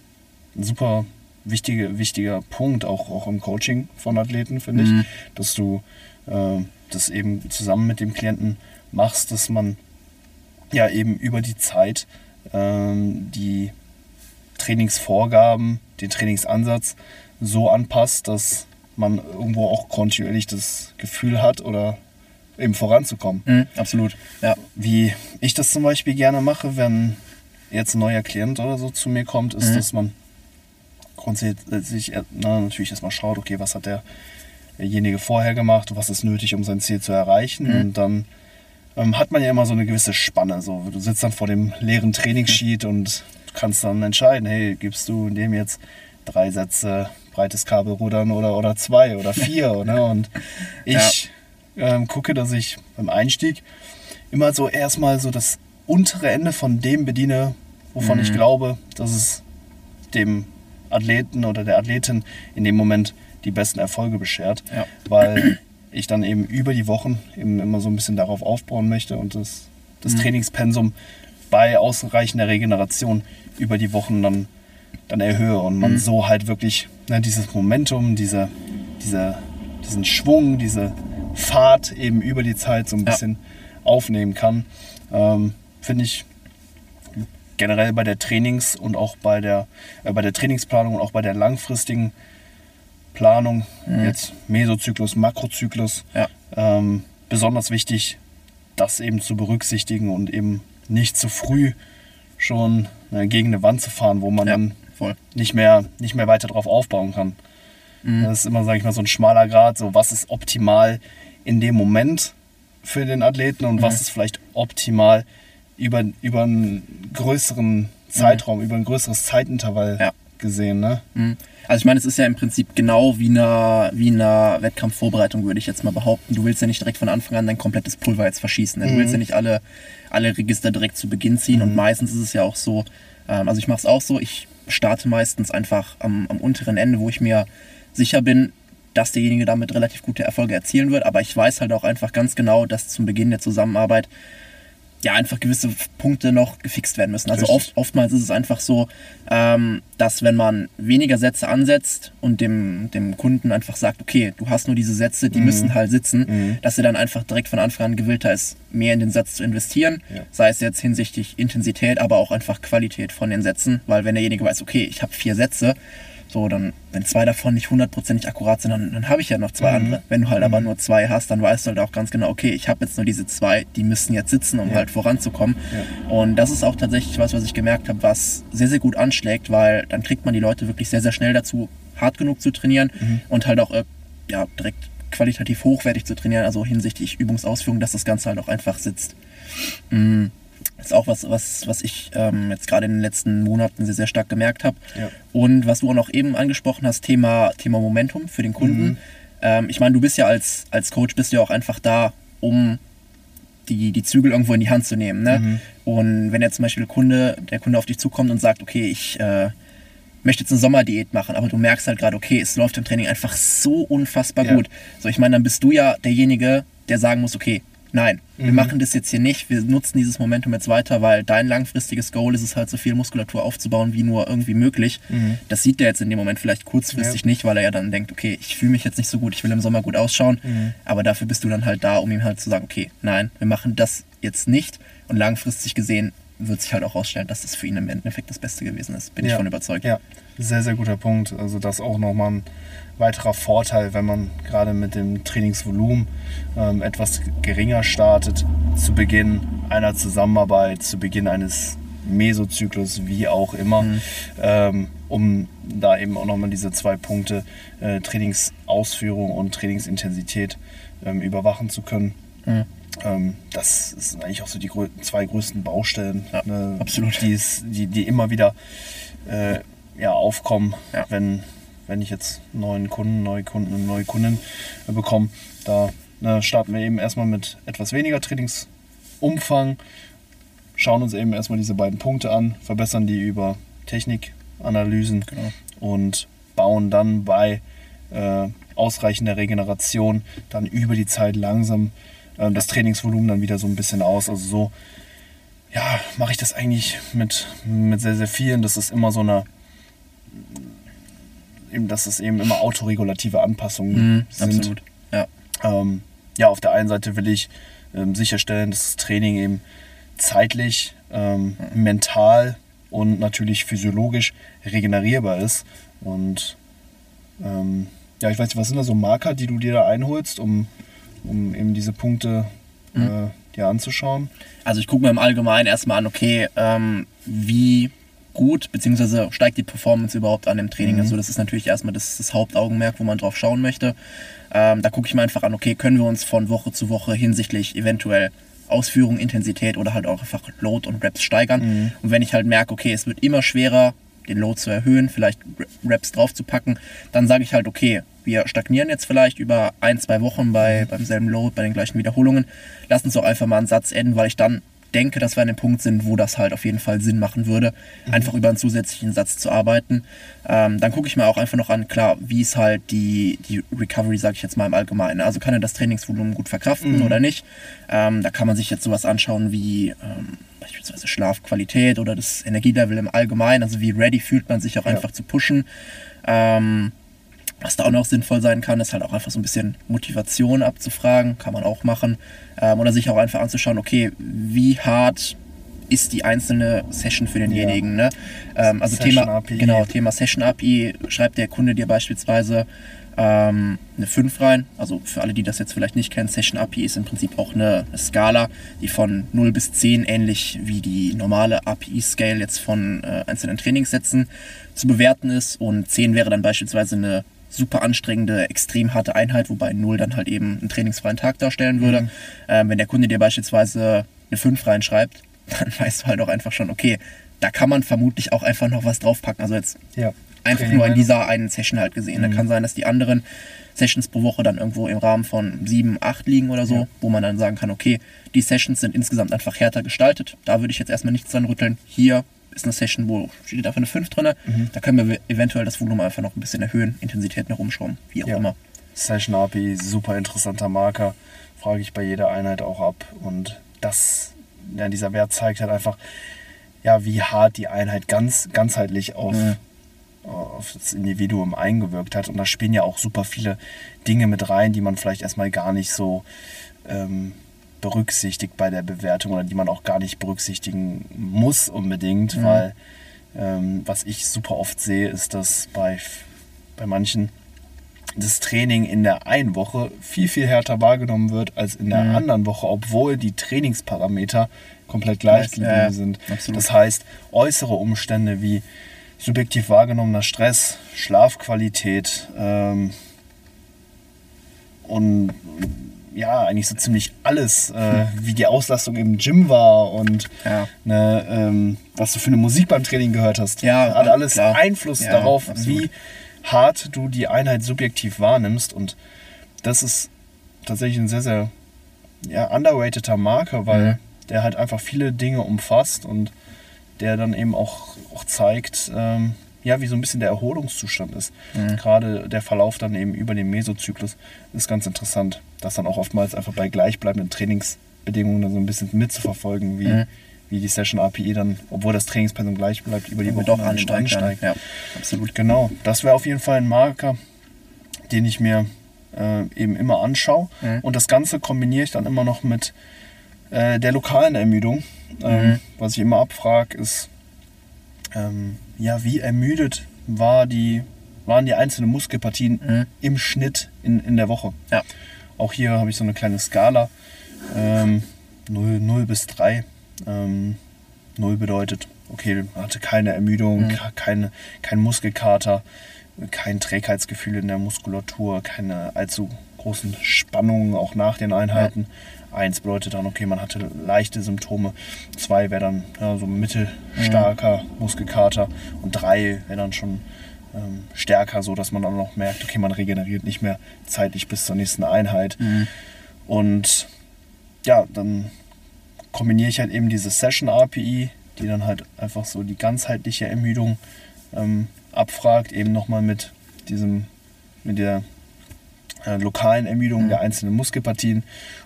ein super wichtige, wichtiger Punkt, auch, auch im Coaching von Athleten, finde Mhm. ich, dass du äh, das eben zusammen mit dem Klienten machst, dass man ja eben über die Zeit ähm, die Trainingsvorgaben, den Trainingsansatz so anpasst, dass man irgendwo auch kontinuierlich das Gefühl hat oder eben voranzukommen. Mhm, absolut. Ja. Wie ich das zum Beispiel gerne mache, wenn jetzt ein neuer Klient oder so zu mir kommt, ist, Mhm. dass man grundsätzlich na, natürlich erstmal schaut, okay, was hat derjenige vorher gemacht, was ist nötig, um sein Ziel zu erreichen. Mhm. Und dann ähm, hat man ja immer so eine gewisse Spanne. So. Du sitzt dann vor dem leeren Trainingssheet und kannst dann entscheiden, hey, gibst du dem jetzt drei Sätze breites Kabelrudern oder, oder zwei oder vier. ne? Und ich ähm, gucke, dass ich beim Einstieg immer so erstmal so das untere Ende von dem bediene, wovon ich Mhm. glaube, dass es dem Athleten oder der Athletin in dem Moment die besten Erfolge beschert, Ja. weil ich dann eben über die Wochen eben immer so ein bisschen darauf aufbauen möchte und das, das Mhm. Trainingspensum bei ausreichender Regeneration über die Wochen dann, dann erhöhe und man Mhm. so halt wirklich ne, dieses Momentum, diese, diese, diesen Schwung, diese Fahrt eben über die Zeit so ein Ja. bisschen aufnehmen kann. Ähm, Finde ich generell bei der Trainings- und auch bei der, äh, bei der Trainingsplanung und auch bei der langfristigen Planung, Mhm. jetzt Mesozyklus, Makrozyklus, Ja. ähm, besonders wichtig, das eben zu berücksichtigen und eben nicht zu früh schon gegen eine Wand zu fahren, wo man Ja, dann voll. nicht mehr, nicht mehr weiter drauf aufbauen kann. Mhm. Das ist immer, sage ich mal, so ein schmaler Grad, so was ist optimal in dem Moment für den Athleten und was Mhm. ist vielleicht optimal über, über einen größeren Zeitraum, über ein größeres Zeitintervall Ja. Gesehen. Ne? Mhm. Also ich meine, es ist ja im Prinzip genau wie eine, wie eine Wettkampfvorbereitung, würde ich jetzt mal behaupten. Du willst ja nicht direkt von Anfang an dein komplettes Pulver jetzt verschießen. ne? Du Mhm. willst ja nicht alle, alle Register direkt zu Beginn ziehen. Und meistens ist es ja auch so, ähm, also ich mache es auch so, ich starte meistens einfach am, am unteren Ende, wo ich mir sicher bin, dass derjenige damit relativ gute Erfolge erzielen wird. Aber ich weiß halt auch einfach ganz genau, dass zum Beginn der Zusammenarbeit ja einfach gewisse Punkte noch gefixt werden müssen. Also oft, oftmals ist es einfach so, ähm, dass wenn man weniger Sätze ansetzt und dem, dem Kunden einfach sagt, okay, du hast nur diese Sätze, die Mhm. müssen halt sitzen, Mhm. dass er dann einfach direkt von Anfang an gewillter ist, mehr in den Satz zu investieren, Ja. sei es jetzt hinsichtlich Intensität, aber auch einfach Qualität von den Sätzen, weil wenn derjenige weiß, okay, ich habe vier Sätze, so, dann, wenn zwei davon nicht hundertprozentig akkurat sind, dann, dann habe ich ja noch zwei Mhm. andere. Wenn du halt aber nur zwei hast, dann weißt du halt auch ganz genau, okay, ich habe jetzt nur diese zwei, die müssen jetzt sitzen, um Ja. halt voranzukommen. Und das ist auch tatsächlich was, was ich gemerkt habe, was sehr, sehr gut anschlägt, weil dann kriegt man die Leute wirklich sehr, sehr schnell dazu, hart genug zu trainieren Mhm. und halt auch äh, ja, direkt qualitativ hochwertig zu trainieren, also hinsichtlich Übungsausführung, dass das Ganze halt auch einfach sitzt. Mm, Das ist auch was, was, was ich ähm, jetzt gerade in den letzten Monaten sehr, sehr stark gemerkt habe. Ja. Und was du auch noch eben angesprochen hast, Thema, Thema Momentum für den Kunden. Mhm. Ähm, ich meine, du bist ja als, als Coach bist du ja auch einfach da, um die, die Zügel irgendwo in die Hand zu nehmen. Ne? Mhm. Und wenn jetzt zum Beispiel der Kunde, der Kunde auf dich zukommt und sagt, okay, ich äh, möchte jetzt eine Sommerdiät machen, aber du merkst halt gerade, okay, es läuft im Training einfach so unfassbar Ja. gut. So, ich meine, dann bist du ja derjenige, der sagen muss, okay, nein, wir Mhm. machen das jetzt hier nicht, wir nutzen dieses Momentum jetzt weiter, weil dein langfristiges Goal ist es halt, so viel Muskulatur aufzubauen, wie nur irgendwie möglich. Mhm. Das sieht der jetzt in dem Moment vielleicht kurzfristig nicht, weil er ja dann denkt, okay, ich fühle mich jetzt nicht so gut, ich will im Sommer gut ausschauen, Mhm. aber dafür bist du dann halt da, um ihm halt zu sagen, okay, nein, wir machen das jetzt nicht und langfristig gesehen wird sich halt auch rausstellen, dass das für ihn im Endeffekt das Beste gewesen ist. Bin ich Ja. von überzeugt. Ja, sehr, sehr guter Punkt. Also das auch nochmal ein weiterer Vorteil, wenn man gerade mit dem Trainingsvolumen ähm, etwas geringer startet, zu Beginn einer Zusammenarbeit, zu Beginn eines Mesozyklus, wie auch immer, ähm, um da eben auch nochmal diese zwei Punkte äh, Trainingsausführung und Trainingsintensität ähm, überwachen zu können. Mhm. Ähm, das sind eigentlich auch so die zwei größten Baustellen, Ja, ne. Die, es, die, die immer wieder äh, ja, aufkommen, Ja. wenn, wenn ich jetzt neuen Kunden, neue Kunden und neue Kunden äh, bekomme. Da ne, starten wir eben erstmal mit etwas weniger Trainingsumfang, schauen uns eben erstmal diese beiden Punkte an, verbessern die über Technikanalysen Genau. und bauen dann bei äh, ausreichender Regeneration dann über die Zeit langsam äh, das Trainingsvolumen dann wieder so ein bisschen aus. Also so, ja, mache ich das eigentlich mit, mit sehr, sehr vielen. Das ist immer so eine, eben, dass es eben immer autoregulative Anpassungen Mhm, sind. absolut. Ja. Ähm, ja, auf der einen Seite will ich ähm, sicherstellen, dass das Training eben zeitlich, ähm, mental und natürlich physiologisch regenerierbar ist. Und ähm, ja, ich weiß nicht, was sind da so Marker, die du dir da einholst, um, um eben diese Punkte äh, dir anzuschauen? Also ich gucke mir im Allgemeinen erstmal an, okay, ähm, wie gut, beziehungsweise steigt die Performance überhaupt an dem Training. Mhm. Also das ist natürlich erstmal das, das Hauptaugenmerk, wo man drauf schauen möchte. Ähm, da gucke ich mir einfach an, okay, können wir uns von Woche zu Woche hinsichtlich eventuell Ausführung, Intensität oder halt auch einfach Load und Reps steigern. Mhm. Und wenn ich halt merke, okay, es wird immer schwerer, den Load zu erhöhen, vielleicht Reps draufzupacken, dann sage ich halt, okay, wir stagnieren jetzt vielleicht über ein, zwei Wochen bei, beim selben Load, bei den gleichen Wiederholungen. Lass uns doch einfach mal einen Satz enden, weil ich dann denke, dass wir an dem Punkt sind, wo das halt auf jeden Fall Sinn machen würde, einfach über einen zusätzlichen Satz zu arbeiten. Ähm, dann gucke ich mir auch einfach noch an, klar, wie ist halt die, die Recovery, sage ich jetzt mal im Allgemeinen. Also kann er das Trainingsvolumen gut verkraften oder nicht? Ähm, da kann man sich jetzt sowas anschauen wie ähm, beispielsweise Schlafqualität oder das Energielevel im Allgemeinen. Also wie ready fühlt man sich auch Ja. einfach zu pushen. Ähm, was da auch noch sinnvoll sein kann, ist halt auch einfach so ein bisschen Motivation abzufragen, kann man auch machen. Ähm, oder sich auch einfach anzuschauen, okay, wie hart ist die einzelne Session für denjenigen. Ne? Ähm, also Session Thema, API. genau, Thema Session API, schreibt der Kunde dir beispielsweise ähm, eine 5 rein. Also für alle, die das jetzt vielleicht nicht kennen, Session API ist im Prinzip auch eine, eine Skala, die von 0 bis 10 ähnlich wie die normale API-Scale jetzt von äh, einzelnen Trainingssätzen zu bewerten ist. Und 10 wäre dann beispielsweise eine super anstrengende, extrem harte Einheit, wobei 0 dann halt eben einen trainingsfreien Tag darstellen würde. Ähm, wenn der Kunde dir beispielsweise eine 5 reinschreibt, dann weißt du halt auch einfach schon, okay, da kann man vermutlich auch einfach noch was draufpacken. Also jetzt Ja. einfach Training nur in dieser einen Session halt gesehen. Da kann sein, dass die anderen Sessions pro Woche dann irgendwo im Rahmen von sieben, acht liegen oder so, Ja. wo man dann sagen kann, okay, die Sessions sind insgesamt einfach härter gestaltet. Da würde ich jetzt erstmal nichts dran rütteln. Hier ist eine Session, wo steht einfach eine 5 drin. Da können wir eventuell das Volumen einfach noch ein bisschen erhöhen, Intensität noch rumschrauben, wie auch Ja. immer. Session API, super interessanter Marker, frage ich bei jeder Einheit auch ab. Und das, ja, dieser Wert zeigt halt einfach, ja, wie hart die Einheit ganz ganzheitlich auf, Mhm. auf das Individuum eingewirkt hat. Und da spielen ja auch super viele Dinge mit rein, die man vielleicht erstmal gar nicht so ähm, berücksichtigt bei der Bewertung oder die man auch gar nicht berücksichtigen muss unbedingt, Mhm. weil ähm, was ich super oft sehe, ist, dass bei, bei manchen das Training in der einen Woche viel, viel härter wahrgenommen wird als in der Mhm. anderen Woche, obwohl die Trainingsparameter komplett gleich ja, sind. Absolut. Das heißt, äußere Umstände wie subjektiv wahrgenommener Stress, Schlafqualität ähm, und ja, eigentlich so ziemlich alles, äh, wie die Auslastung im Gym war und Ja. ne, ähm, was du für eine Musik beim Training gehört hast. Ja, hat alles klar. Einfluss Ja, darauf, absolut. wie hart du die Einheit subjektiv wahrnimmst und das ist tatsächlich ein sehr, sehr ja, underrateder Marker, weil Mhm. der halt einfach viele Dinge umfasst und der dann eben auch, auch zeigt, ähm, ja, wie so ein bisschen der Erholungszustand ist. Mhm. Gerade der Verlauf dann eben über den Mesozyklus ist ganz interessant, das dann auch oftmals einfach bei gleichbleibenden Trainingsbedingungen dann so ein bisschen mitzuverfolgen, wie, Mhm. wie die Session API dann, obwohl das Trainingspensum gleich bleibt, über die Und Woche doch ansteigt. Ja, absolut. Genau, das wäre auf jeden Fall ein Marker, den ich mir äh, eben immer anschaue. Mhm. Und das Ganze kombiniere ich dann immer noch mit äh, der lokalen Ermüdung. Ähm, Mhm. Was ich immer abfrage, ist, ähm, ja, wie ermüdet war die, waren die einzelnen Muskelpartien Mhm. im Schnitt in, in der Woche. Ja. Auch hier habe ich so eine kleine Skala. Ähm, 0, 0 bis 3. Ähm, 0 bedeutet, okay, hatte keine Ermüdung, Mhm. ke- keine, kein Muskelkater, kein Trägheitsgefühl in der Muskulatur, keine allzu großen Spannungen auch nach den Einheiten. Eins bedeutet dann, okay, man hatte leichte Symptome. Zwei wäre dann ja, so mittelstarker Muskelkater. Und drei wäre dann schon ähm, stärker, so dass man dann noch merkt, okay, man regeneriert nicht mehr zeitlich bis zur nächsten Einheit. Mhm. Und ja, dann kombiniere ich halt eben diese Session API, die dann halt einfach so die ganzheitliche Ermüdung ähm, abfragt, eben nochmal mit diesem, mit der äh, lokalen Ermüdung Mhm. der einzelnen Muskelpartien.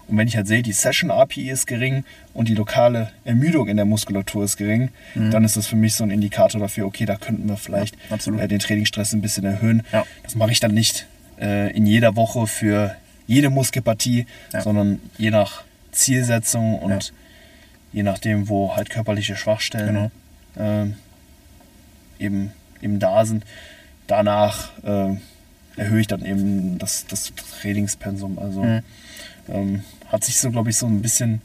Und wenn ich halt sehe, die Session API ist gering und die lokale Ermüdung in der Muskulatur ist gering, Mhm. dann ist das für mich so ein Indikator dafür, okay, da könnten wir vielleicht Ja, äh, den Trainingsstress ein bisschen erhöhen. Ja. Das mache ich dann nicht äh, in jeder Woche für jede Muskelpartie, Ja. sondern je nach Zielsetzung und je nachdem, wo halt körperliche Schwachstellen Genau. ähm, eben, eben da sind. Danach äh, erhöhe ich dann eben das, das Trainingspensum. Also Mhm. ähm, hat sich so, glaube ich, so ein bisschen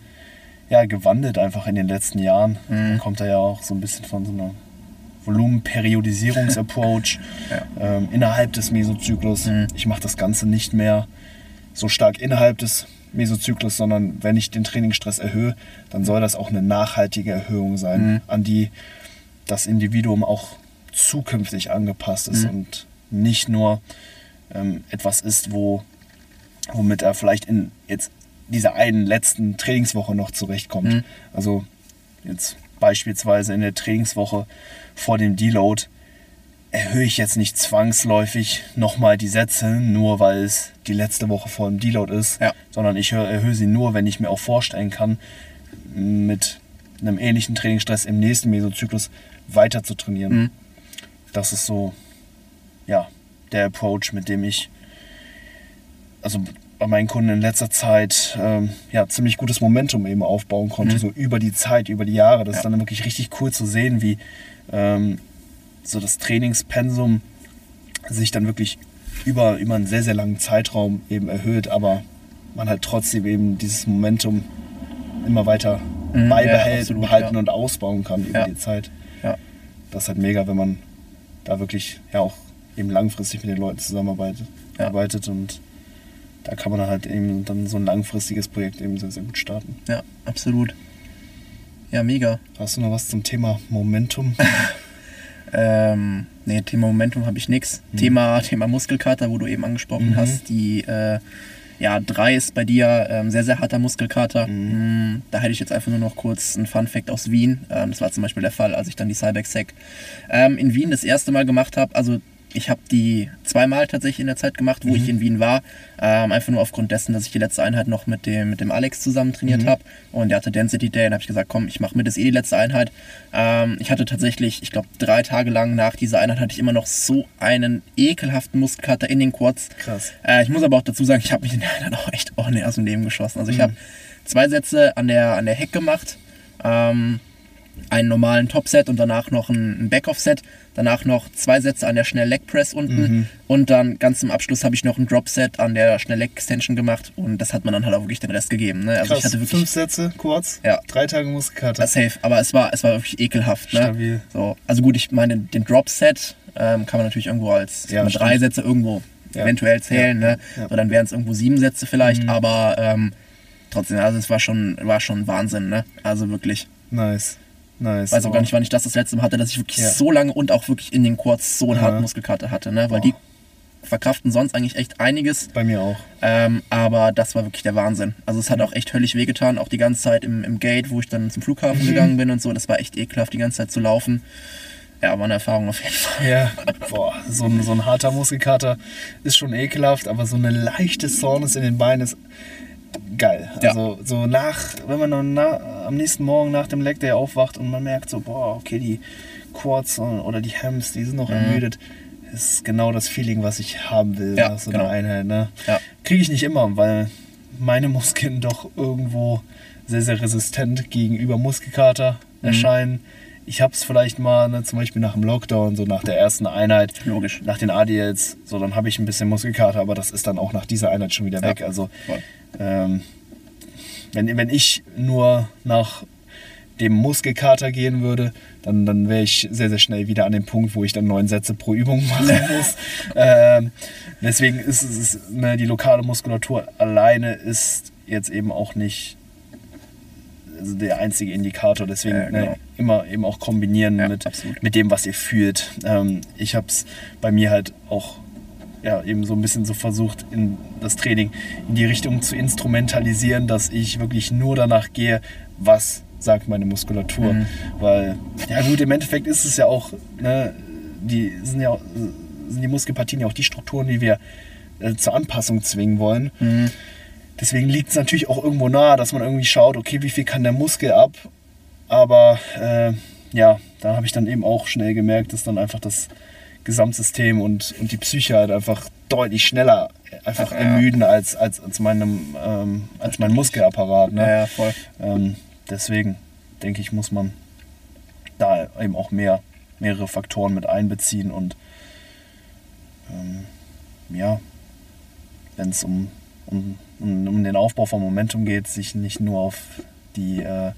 ja, gewandelt einfach in den letzten Jahren. Mhm. Man kommt da ja auch so ein bisschen von so einer Volumenperiodisierungsapproach Ja. ähm, innerhalb des Mesozyklus. Mhm. Ich mache das Ganze nicht mehr so stark innerhalb des Mesozyklus, sondern wenn ich den Trainingsstress erhöhe, dann soll das auch eine nachhaltige Erhöhung sein, Mhm. an die das Individuum auch zukünftig angepasst ist Mhm. und nicht nur ähm, etwas ist, wo, womit er vielleicht in jetzt dieser einen letzten Trainingswoche noch zurechtkommt. Mhm. Also jetzt beispielsweise in der Trainingswoche vor dem Deload erhöhe ich jetzt nicht zwangsläufig nochmal die Sätze, nur weil es die letzte Woche vor dem Deload ist, Ja. sondern ich hö- erhöhe sie nur, wenn ich mir auch vorstellen kann, mit einem ähnlichen Trainingsstress im nächsten Mesozyklus weiter zu trainieren. Mhm. Das ist so, ja, der Approach, mit dem ich, also bei meinen Kunden in letzter Zeit, ähm, ja, ziemlich gutes Momentum eben aufbauen konnte, Mhm. so über die Zeit, über die Jahre. Das Ja. ist dann wirklich richtig cool zu sehen, wie ähm, so das Trainingspensum sich dann wirklich über, über einen sehr, sehr langen Zeitraum eben erhöht, aber man halt trotzdem eben dieses Momentum immer weiter Mhm, ja, beibehält, absolut, behalten ja. und ausbauen kann über Ja. die Zeit. Ja. Das ist halt mega, wenn man da wirklich ja auch eben langfristig mit den Leuten zusammenarbeitet Ja. arbeitet und da kann man dann halt eben dann so ein langfristiges Projekt eben sehr, sehr gut starten. Ja, absolut. Ja, mega. Hast du noch was zum Thema Momentum? Ähm, nee, Thema Momentum habe ich nix. Thema, Thema Muskelkater, wo du eben angesprochen Mhm. hast. Die, äh, ja, 3 ist bei dir ähm, sehr, sehr harter Muskelkater. Mhm. Mm, Da hätte ich jetzt einfach nur noch kurz einen Fun-Fact aus Wien. Ähm, das war zum Beispiel der Fall, als ich dann die Cybex-Sec ähm, in Wien das erste Mal gemacht habe. Also ich habe die zweimal tatsächlich in der Zeit gemacht, wo Mhm. ich in Wien war. Ähm, einfach nur aufgrund dessen, dass ich die letzte Einheit noch mit dem, mit dem Alex zusammen trainiert Mhm. habe. Und der hatte Density Day. Und habe ich gesagt, komm, ich mache mit, das ist eh die letzte Einheit. Ähm, ich hatte tatsächlich, ich glaube, drei Tage lang nach dieser Einheit hatte ich immer noch so einen ekelhaften Muskelkater in den Quads. Krass. Äh, ich muss aber auch dazu sagen, ich habe mich in der Einheit auch echt ordentlich aus dem Leben geschossen. Also ich Mhm. habe zwei Sätze an der, an der Heck gemacht. Ähm, einen normalen Top-Set und danach noch ein, Back-Off-Set. Danach noch zwei Sätze an der Schnell-Leg-Press unten. Mhm. Und dann ganz zum Abschluss habe ich noch ein Drop-Set an der Schnell-Leg-Extension gemacht. Und das hat man dann halt auch wirklich den Rest gegeben. Ne? Also ich Krass. hatte wirklich Fünf Sätze, kurz. Ja. Drei Tage Muskelkater. das safe, aber es war, es war wirklich ekelhaft. Ne? Stabil. So, also gut, ich meine, den Drop-Set ähm, kann man natürlich irgendwo als Ja, drei stimmt. Sätze irgendwo Ja. eventuell zählen. Ne? So, dann wären es irgendwo sieben Sätze vielleicht, Mhm. aber ähm, trotzdem, also es war schon, war schon Wahnsinn. Ne? Also wirklich. Nice. Nice. weiß auch Oh. gar nicht, wann ich das das letzte Mal hatte, dass ich wirklich Ja. so lange und auch wirklich in den Quads so einen Ja. harten Muskelkater hatte, ne? Weil Oh. die verkraften sonst eigentlich echt einiges. Bei mir auch. Ähm, aber das war wirklich der Wahnsinn. Also es hat auch echt höllisch wehgetan, auch die ganze Zeit im, im Gate, wo ich dann zum Flughafen gegangen bin und so. Das war echt ekelhaft, die ganze Zeit zu laufen. Ja, war eine Erfahrung auf jeden Fall. Ja, boah, so ein, so ein harter Muskelkater ist schon ekelhaft, aber so eine leichte Soreness in den Beinen ist geil. Ja. Also so nach, wenn man dann na, am nächsten Morgen nach dem Leg Day aufwacht und man merkt so, boah, okay, die Quads oder die Hams, die sind noch ermüdet, ist genau das Feeling, was ich haben will Ja, nach so genau. einer Einheit. Ne? Ja. Kriege ich nicht immer, weil meine Muskeln doch irgendwo sehr, sehr resistent gegenüber Muskelkater Mhm. erscheinen. Ich habe es vielleicht mal, ne, zum Beispiel nach dem Lockdown, so nach der ersten Einheit, Logisch. nach den ADLs, so dann habe ich ein bisschen Muskelkater, aber das ist dann auch nach dieser Einheit schon wieder Ja, weg. Also ähm, wenn, wenn ich nur nach dem Muskelkater gehen würde, dann, dann wäre ich sehr, sehr schnell wieder an dem Punkt, wo ich dann neun Sätze pro Übung machen muss. ähm, deswegen ist es, ne, die lokale Muskulatur alleine ist jetzt eben auch nicht also der einzige Indikator. Deswegen Ja, genau. ne, immer eben auch kombinieren Ja, mit, absolut. mit dem, was ihr fühlt. Ähm, ich habe es bei mir halt auch ja, eben so ein bisschen so versucht, in das Training in die Richtung zu instrumentalisieren, dass ich wirklich nur danach gehe, was sagt meine Muskulatur. Mhm. Weil, ja gut, im Endeffekt ist es ja auch, ne, die sind ja sind die Muskelpartien ja auch die Strukturen, die wir äh, zur Anpassung zwingen wollen. Mhm. Deswegen liegt es natürlich auch irgendwo nahe, dass man irgendwie schaut, okay, wie viel kann der Muskel ab? Aber äh, ja, da habe ich dann eben auch schnell gemerkt, dass dann einfach das Gesamtsystem und, und die Psyche halt einfach deutlich schneller einfach Ach, ja. ermüden als, als, als, meinem, ähm, als mein Muskelapparat. Ne? Ja, ja, voll. Ähm, deswegen denke ich, muss man da eben auch mehr, mehrere Faktoren mit einbeziehen und ähm, ja, wenn es um, um, um, um den Aufbau von Momentum geht, sich nicht nur auf die äh,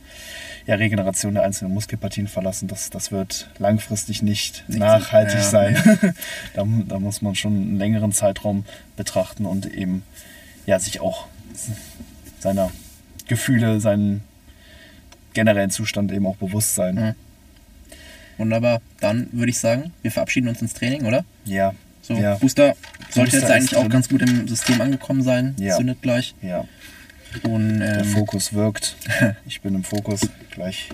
ja, Regeneration der einzelnen Muskelpartien verlassen. Das, das wird langfristig nicht Nicht nachhaltig ja, sein. da, da muss man schon einen längeren Zeitraum betrachten und eben ja, sich auch seiner Gefühle, seinen generellen Zustand eben auch bewusst sein. Mhm. Wunderbar. Dann würde ich sagen, wir verabschieden uns ins Training, oder? Ja, So, ja, Booster sollte Booster jetzt eigentlich auch drin. ganz gut im System angekommen sein. Ja. Zündet gleich. ja. Und Der ähm, Fokus wirkt. Ich bin im Fokus. Gleich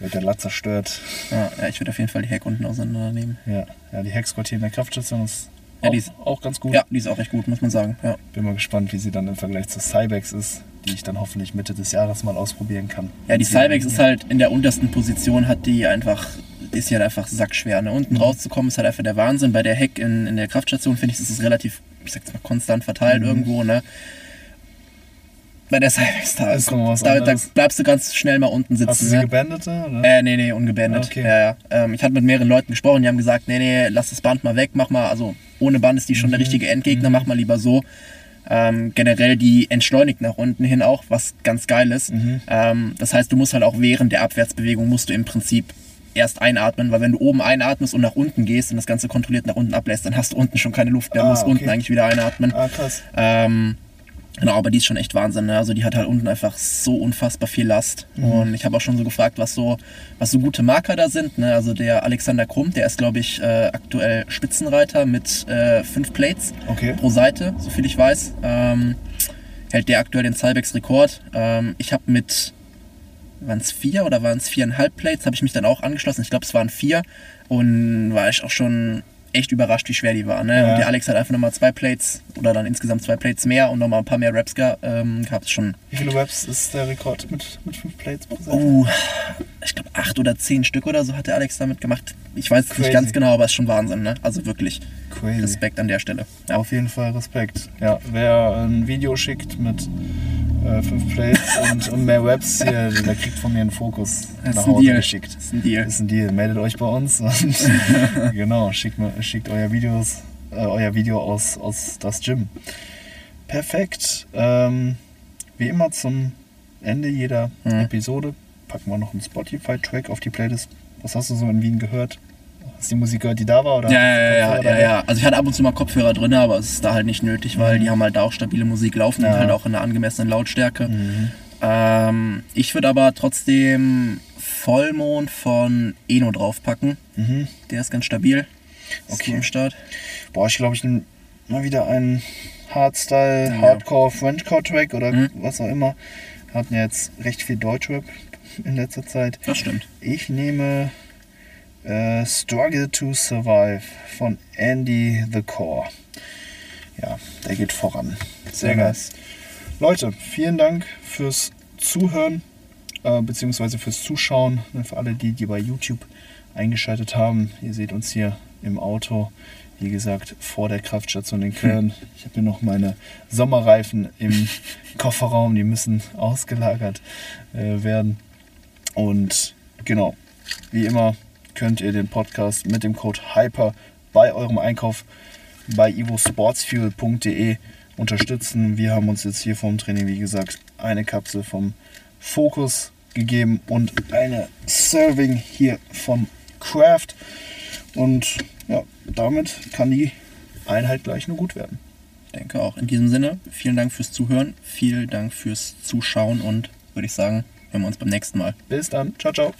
wird der Lat zerstört. ja, ja, ich würde auf jeden Fall die Heck unten auseinandernehmen. Ja, ja die Hexquartier in der Kraftstation ist, Ja, auch, die ist- auch ganz gut. Ja, die ist auch recht gut, muss man sagen. Ja. Bin mal gespannt, wie sie dann im Vergleich zur Cybex ist, die ich dann hoffentlich Mitte des Jahres mal ausprobieren kann. Ja, die Cybex ist halt in der untersten Position, hat die einfach, ist ja einfach sackschwer. Ne? Unten rauszukommen ist halt einfach der Wahnsinn. Bei der Heck in, in der Kraftstation finde ich, ist es relativ, ich sag's mal, konstant verteilt Mhm. irgendwo. Ne? Bei der Cybex, da, Ist da, da bleibst du ganz schnell mal unten sitzen. Hast du sie ne? gebändete? Oder? Äh, nee, nee, ungebändet. Okay. Ja, ja. Ähm, ich hatte mit mehreren Leuten gesprochen, die haben gesagt, nee, nee, lass das Band mal weg, mach mal, also ohne Band ist die schon der Mhm. richtige Endgegner, mach mal lieber so. Ähm, generell die entschleunigt nach unten hin auch, was ganz geil ist. Mhm. Ähm, das heißt, du musst halt auch während der Abwärtsbewegung musst du im Prinzip erst einatmen, weil wenn du oben einatmest und nach unten gehst und das Ganze kontrolliert nach unten ablässt, dann hast du unten schon keine Luft mehr, Ah, musst okay. unten eigentlich wieder einatmen. Ah, krass. Ähm, genau, aber die ist schon echt Wahnsinn. Ne? Also die hat halt unten einfach so unfassbar viel Last. Mhm. Und ich habe auch schon so gefragt, was so, was so gute Marker da sind. Ne? Also der Alexander Krumm, der ist, glaube ich, äh, aktuell Spitzenreiter mit äh, fünf Plates Okay. pro Seite, soviel ich weiß. Ähm, hält der aktuell den Cybex-Rekord. Ähm, ich habe mit, waren es vier oder waren es viereinhalb Plates, habe ich mich dann auch angeschlossen. Ich glaube, es waren vier. Und war ich auch schon echt überrascht, wie schwer die waren. Ne? Ja. Und der Alex hat einfach nochmal zwei Plates oder dann insgesamt zwei Plates mehr und nochmal ein paar mehr Raps ähm, gehabt. Schon, Wie viele Reps ist der Rekord mit, mit fünf Plates oh, ich glaube, acht oder zehn Stück oder so hat der Alex damit gemacht. Ich weiß es Crazy. nicht ganz genau, aber es ist schon Wahnsinn. Ne? Also wirklich Crazy. Respekt an der Stelle. Ja. Auf jeden Fall Respekt. Ja, wer ein Video schickt mit äh, fünf Plates und, und mehr Webs hier, der kriegt von mir einen Fokus Das nach Hause Deal. geschickt. Das ist ein Deal. Ist ein Deal. Meldet euch bei uns und genau, schickt, schickt euer Videos, äh, euer Video aus, aus das Gym. Perfekt. Ähm, wie immer zum Ende jeder Mhm. Episode packen wir noch einen Spotify-Track auf die Playlist. Was hast du so in Wien gehört? Hast du die Musik gehört, die da war? Oder Ja, ja, ja, Kopfhörer ja, ja. Also ich hatte ab und zu mal Kopfhörer drin, aber es ist da halt nicht nötig, weil die haben halt da auch stabile Musik laufen Mhm. Ja. und halt auch in einer angemessenen Lautstärke. Mhm. Ähm, ich würde aber trotzdem Vollmond von Eno draufpacken. Mhm. Der ist ganz stabil. Okay. im Start. Boah, ich glaube, ich nehme mal wieder einen Hardstyle. Hardcore, Frenchcore-Track oder Mhm. was auch immer. Hatten jetzt recht viel Deutschrap in letzter Zeit. Das stimmt. Ich nehme äh, Struggle to Survive von Andy the Core. Ja, der geht voran. Sehr Sehr nice. Leute, vielen Dank fürs Zuhören, äh, beziehungsweise fürs Zuschauen. Ne, Für alle die, die bei YouTube eingeschaltet haben. Ihr seht uns hier im Auto, wie gesagt, vor der Kraftstation in Köln. Ich habe hier noch meine Sommerreifen im Kofferraum, die müssen ausgelagert äh, werden. Und genau, wie immer könnt ihr den Podcast mit dem Code HYPER bei eurem Einkauf bei ivosportsfuel.de unterstützen. Wir haben uns jetzt hier vom Training, wie gesagt, eine Kapsel vom Focus gegeben und eine Serving hier vom Craft. Und ja, damit kann die Einheit gleich nur gut werden. Denke auch. In diesem Sinne, vielen Dank fürs Zuhören, vielen Dank fürs Zuschauen und würde ich sagen, hören wir uns beim nächsten Mal. Bis dann. Ciao, ciao.